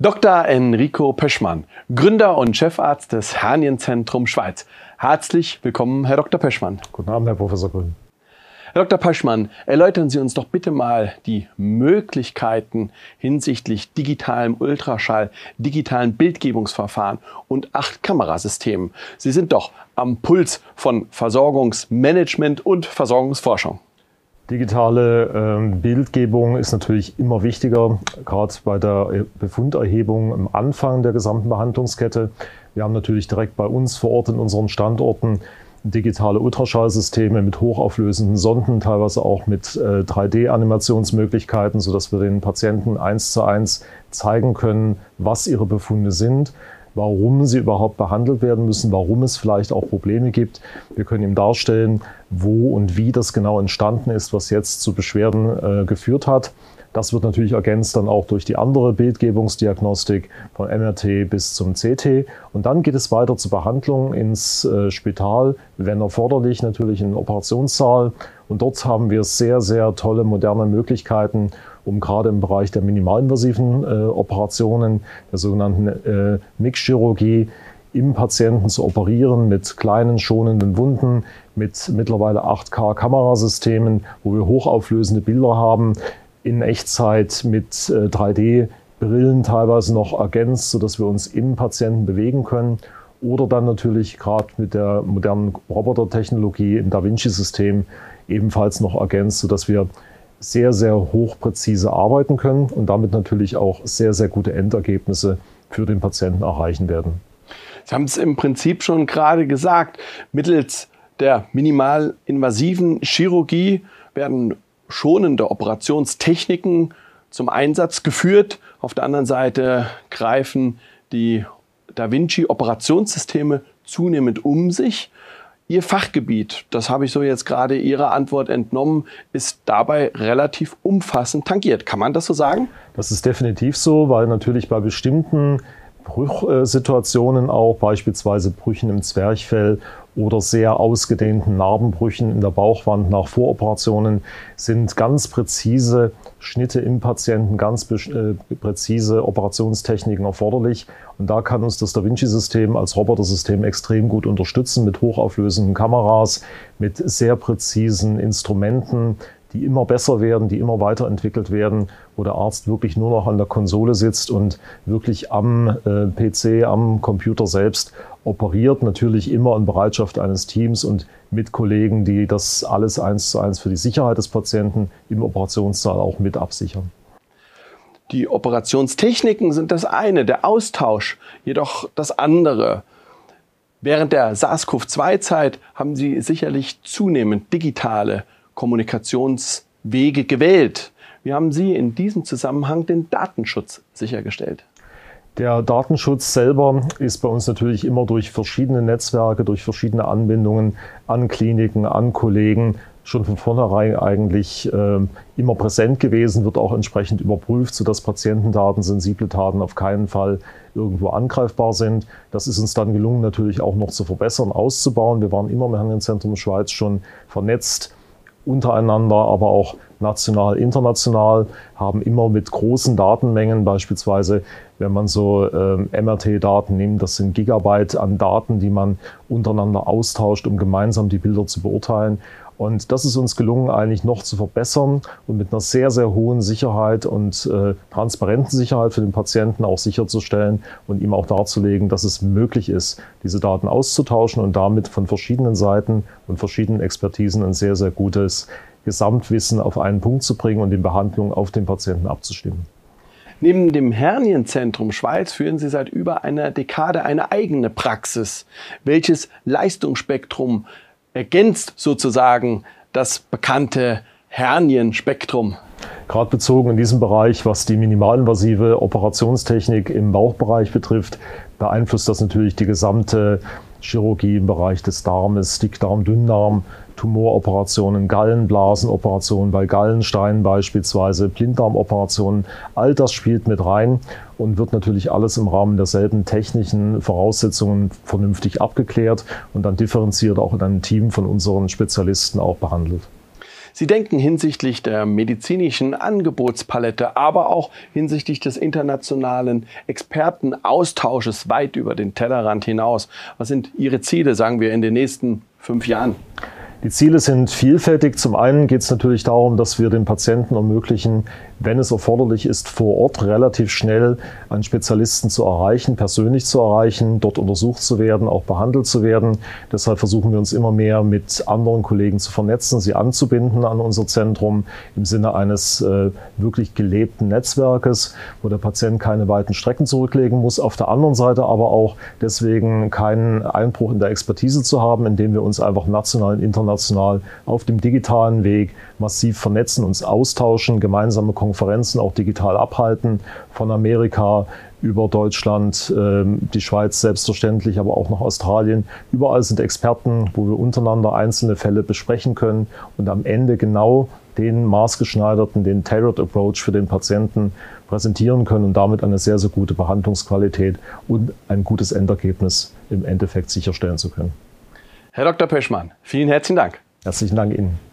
Dr. Enrico Peschmann, Gründer und Chefarzt des Hernienzentrum Schweiz. Herzlich willkommen, Herr Dr. Peschmann. Guten Abend, Herr Professor Grün. Herr Dr. Peschmann, erläutern Sie uns doch bitte mal die Möglichkeiten hinsichtlich digitalem Ultraschall, digitalen Bildgebungsverfahren und acht Kamerasystemen. Sie sind doch am Puls von Versorgungsmanagement und Versorgungsforschung. Digitale ähm, Bildgebung ist natürlich immer wichtiger, gerade bei der Befunderhebung am Anfang der gesamten Behandlungskette. Wir haben natürlich direkt bei uns vor Ort in unseren Standorten digitale Ultraschallsysteme mit hochauflösenden Sonden, teilweise auch mit äh, 3D-Animationsmöglichkeiten, sodass wir den Patienten eins zu eins zeigen können, was ihre Befunde sind warum sie überhaupt behandelt werden müssen, warum es vielleicht auch Probleme gibt. Wir können ihm darstellen, wo und wie das genau entstanden ist, was jetzt zu Beschwerden äh, geführt hat. Das wird natürlich ergänzt dann auch durch die andere Bildgebungsdiagnostik von MRT bis zum CT. Und dann geht es weiter zur Behandlung ins äh, Spital, wenn erforderlich natürlich in den Operationssaal. Und dort haben wir sehr, sehr tolle moderne Möglichkeiten, um gerade im Bereich der minimalinvasiven äh, Operationen, der sogenannten äh, Mixchirurgie, im Patienten zu operieren mit kleinen schonenden Wunden, mit mittlerweile 8K-Kamerasystemen, wo wir hochauflösende Bilder haben, in Echtzeit mit äh, 3D-Brillen teilweise noch ergänzt, sodass wir uns im Patienten bewegen können. Oder dann natürlich gerade mit der modernen Robotertechnologie im Da Vinci-System ebenfalls noch ergänzt, sodass wir sehr, sehr hochpräzise arbeiten können und damit natürlich auch sehr, sehr gute Endergebnisse für den Patienten erreichen werden. Sie haben es im Prinzip schon gerade gesagt, mittels der minimalinvasiven Chirurgie werden schonende Operationstechniken zum Einsatz geführt. Auf der anderen Seite greifen die Da Vinci Operationssysteme zunehmend um sich. Ihr Fachgebiet, das habe ich so jetzt gerade Ihrer Antwort entnommen, ist dabei relativ umfassend tangiert. Kann man das so sagen? Das ist definitiv so, weil natürlich bei bestimmten Bruchsituationen auch, beispielsweise Brüchen im Zwerchfell oder sehr ausgedehnten Narbenbrüchen in der Bauchwand nach Voroperationen sind ganz präzise Schnitte im Patienten, ganz äh, präzise Operationstechniken erforderlich. Und da kann uns das Da Vinci-System als Robotersystem extrem gut unterstützen mit hochauflösenden Kameras, mit sehr präzisen Instrumenten, die immer besser werden, die immer weiterentwickelt werden, wo der Arzt wirklich nur noch an der Konsole sitzt und wirklich am äh, PC, am Computer selbst operiert. Natürlich immer in Bereitschaft eines Teams und mit Kollegen, die das alles eins zu eins für die Sicherheit des Patienten im Operationssaal auch mit absichern. Die Operationstechniken sind das eine, der Austausch jedoch das andere. Während der SARS-CoV-2-Zeit haben Sie sicherlich zunehmend digitale Kommunikationswege gewählt. Wie haben Sie in diesem Zusammenhang den Datenschutz sichergestellt? Der Datenschutz selber ist bei uns natürlich immer durch verschiedene Netzwerke, durch verschiedene Anbindungen an Kliniken, an Kollegen schon von vornherein eigentlich äh, immer präsent gewesen, wird auch entsprechend überprüft, sodass Patientendaten, sensible Daten auf keinen Fall irgendwo angreifbar sind. Das ist uns dann gelungen, natürlich auch noch zu verbessern, auszubauen. Wir waren immer im Hernienzentrum Schweiz schon vernetzt untereinander, aber auch national, international, haben immer mit großen Datenmengen, beispielsweise wenn man so ähm, MRT-Daten nimmt, das sind Gigabyte an Daten, die man untereinander austauscht, um gemeinsam die Bilder zu beurteilen. Und das ist uns gelungen, eigentlich noch zu verbessern und mit einer sehr, sehr hohen Sicherheit und äh, transparenten Sicherheit für den Patienten auch sicherzustellen und ihm auch darzulegen, dass es möglich ist, diese Daten auszutauschen und damit von verschiedenen Seiten und verschiedenen Expertisen ein sehr, sehr gutes Gesamtwissen auf einen Punkt zu bringen und die Behandlung auf den Patienten abzustimmen. Neben dem Hernienzentrum Schweiz führen Sie seit über einer Dekade eine eigene Praxis. Welches Leistungsspektrum ergänzt sozusagen das bekannte Hernienspektrum. Gerade bezogen in diesem Bereich, was die minimalinvasive Operationstechnik im Bauchbereich betrifft, beeinflusst das natürlich die gesamte Chirurgie im Bereich des Darmes, Dickdarm, Dünndarm, Tumoroperationen, Gallenblasenoperationen bei Gallensteinen beispielsweise, Blinddarmoperationen. All das spielt mit rein und wird natürlich alles im Rahmen derselben technischen Voraussetzungen vernünftig abgeklärt und dann differenziert auch in einem Team von unseren Spezialisten auch behandelt. Sie denken hinsichtlich der medizinischen Angebotspalette, aber auch hinsichtlich des internationalen Expertenaustausches weit über den Tellerrand hinaus. Was sind Ihre Ziele, sagen wir, in den nächsten fünf Jahren? Die Ziele sind vielfältig. Zum einen geht es natürlich darum, dass wir den Patienten ermöglichen, wenn es erforderlich ist, vor Ort relativ schnell einen Spezialisten zu erreichen, persönlich zu erreichen, dort untersucht zu werden, auch behandelt zu werden. Deshalb versuchen wir uns immer mehr mit anderen Kollegen zu vernetzen, sie anzubinden an unser Zentrum im Sinne eines äh, wirklich gelebten Netzwerkes, wo der Patient keine weiten Strecken zurücklegen muss. Auf der anderen Seite aber auch deswegen keinen Einbruch in der Expertise zu haben, indem wir uns einfach national und international international auf dem digitalen Weg massiv vernetzen, uns austauschen, gemeinsame Konferenzen auch digital abhalten, von Amerika über Deutschland, ähm, die Schweiz selbstverständlich, aber auch nach Australien. Überall sind Experten, wo wir untereinander einzelne Fälle besprechen können und am Ende genau den maßgeschneiderten, den Tailored Approach für den Patienten präsentieren können und damit eine sehr, sehr gute Behandlungsqualität und ein gutes Endergebnis im Endeffekt sicherstellen zu können. Herr Dr. Pöschmann, vielen herzlichen Dank. Herzlichen Dank Ihnen.